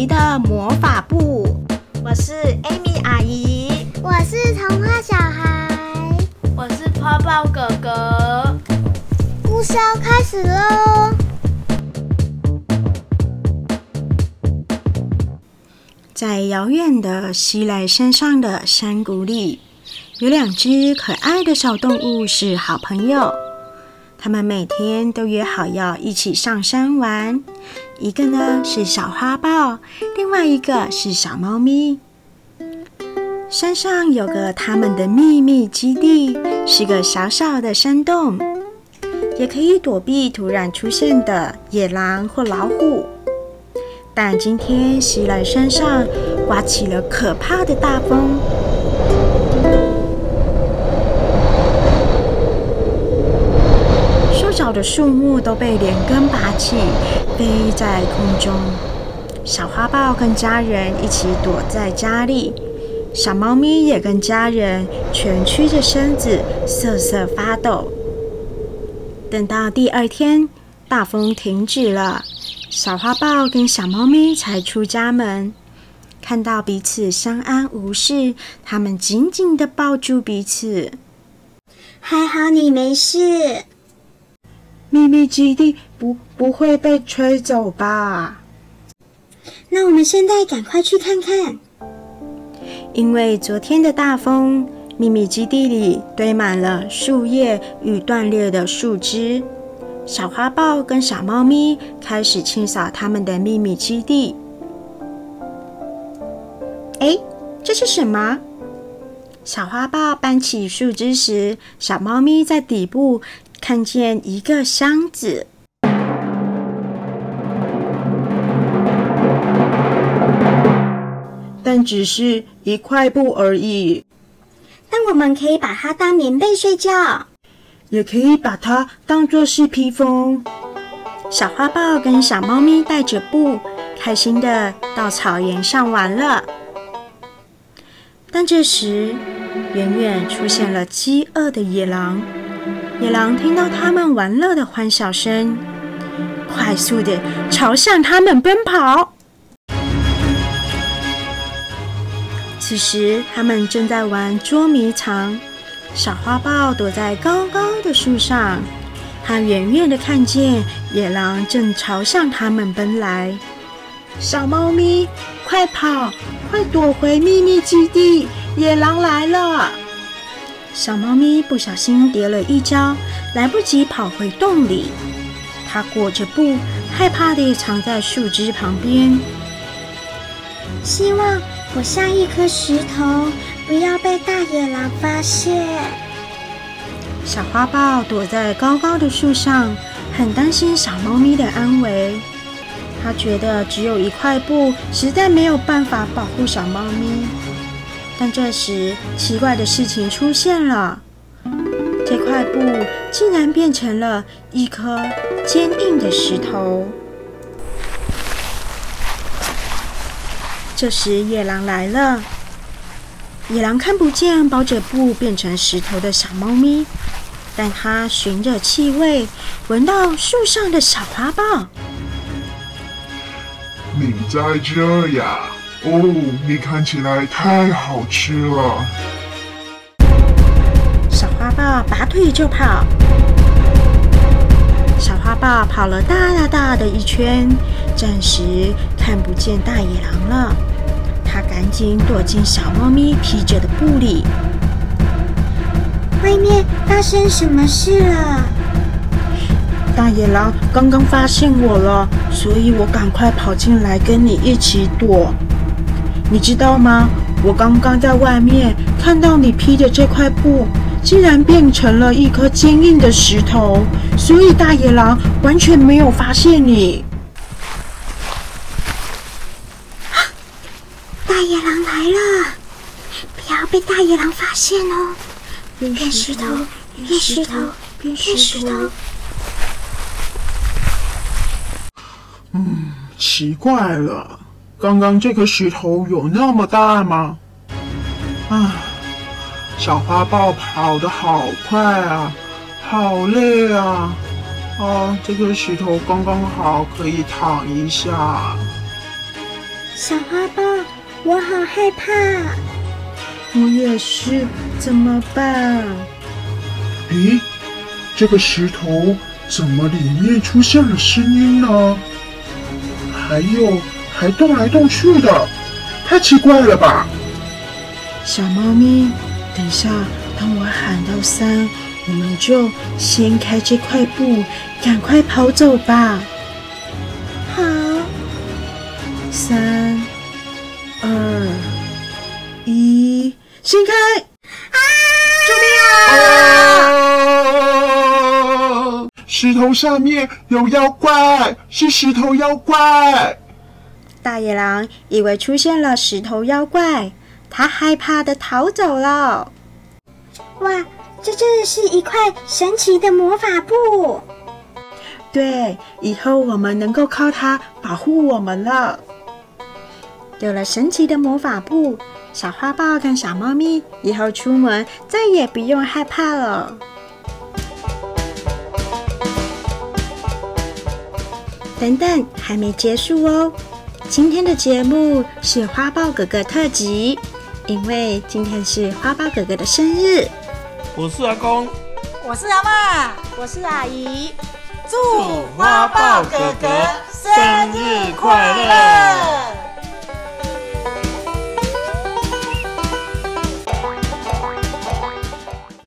姨的魔法部，我是 Amy 阿姨，我是童话小孩，我是泡泡哥哥。故事要开始喽！在遥远的西来山上的山谷里，有两只可爱的小动物是好朋友。他们每天都约好要一起上山玩。一个呢是小花豹，另外一个是小猫咪。山上有个他们的秘密基地，是个小小的山洞，也可以躲避突然出现的野狼或老虎。但今天袭来山上刮起了可怕的大风。小的树木都被连根拔起，飞在空中。小花豹跟家人一起躲在家里，小猫咪也跟家人蜷曲着身子，瑟瑟发抖。等到第二天，大风停止了，小花豹跟小猫咪才出家门，看到彼此相安无事，他们紧紧的抱住彼此。还好你没事。秘密基地不不会被吹走吧？那我们现在赶快去看看。因为昨天的大风，秘密基地里堆满了树叶与断裂的树枝。小花豹跟小猫咪开始清扫他们的秘密基地。哎，这是什么？小花豹搬起树枝时，小猫咪在底部。看见一个箱子，但只是一块布而已。但我们可以把它当棉被睡觉，也可以把它当做是披风。小花豹跟小猫咪带着布，开心的到草原上玩了。但这时，远远出现了饥饿的野狼。野狼听到他们玩乐的欢笑声，快速的朝向他们奔跑。此时，他们正在玩捉迷藏。小花豹躲在高高的树上，它远远的看见野狼正朝向他们奔来。小猫咪，快跑，快躲回秘密基地！野狼来了！小猫咪不小心跌了一跤，来不及跑回洞里。它裹着布，害怕地藏在树枝旁边。希望我像一颗石头，不要被大野狼发现。小花豹躲在高高的树上，很担心小猫咪的安危。它觉得只有一块布，实在没有办法保护小猫咪。但这时，奇怪的事情出现了。这块布竟然变成了一颗坚硬的石头。这时，野狼来了。野狼看不见包着布变成石头的小猫咪，但它循着气味闻到树上的小花豹。你在这呀？哦，你看起来太好吃了！小花豹拔腿就跑，小花豹跑了大大大的一圈，暂时看不见大野狼了。它赶紧躲进小猫咪披着的布里。外面发生什么事了？大野狼刚刚发现我了，所以我赶快跑进来跟你一起躲。你知道吗？我刚刚在外面看到你披的这块布，竟然变成了一颗坚硬的石头，所以大野狼完全没有发现你。大野狼来了，不要被大野狼发现哦！变石头，变石头，变石头。嗯，奇怪了。刚刚这颗石头有那么大吗？啊，小花豹跑得好快啊，好累啊！哦，这颗石头刚刚好可以躺一下。小花豹，我好害怕。我也是，怎么办？咦，这个石头怎么里面出现了声音呢？还有，还动来动去的，太奇怪了吧！小猫咪，等一下，当我喊到三，我们就掀开这块布，赶快跑走吧。好，三、二、一，掀开！救命啊！石头下面有妖怪，是石头妖怪！大野狼以为出现了石头妖怪，他害怕的逃走了。哇，这真的是一块神奇的魔法布。对，以后我们能够靠它保护我们了。有了神奇的魔法布，小花豹跟小猫咪以后出门再也不用害怕了。等等，还没结束哦！今天的节目是花豹哥哥特辑，因为今天是花豹哥哥的生日。我是阿公，我是阿妈，我是阿姨，祝花豹哥哥生日快乐！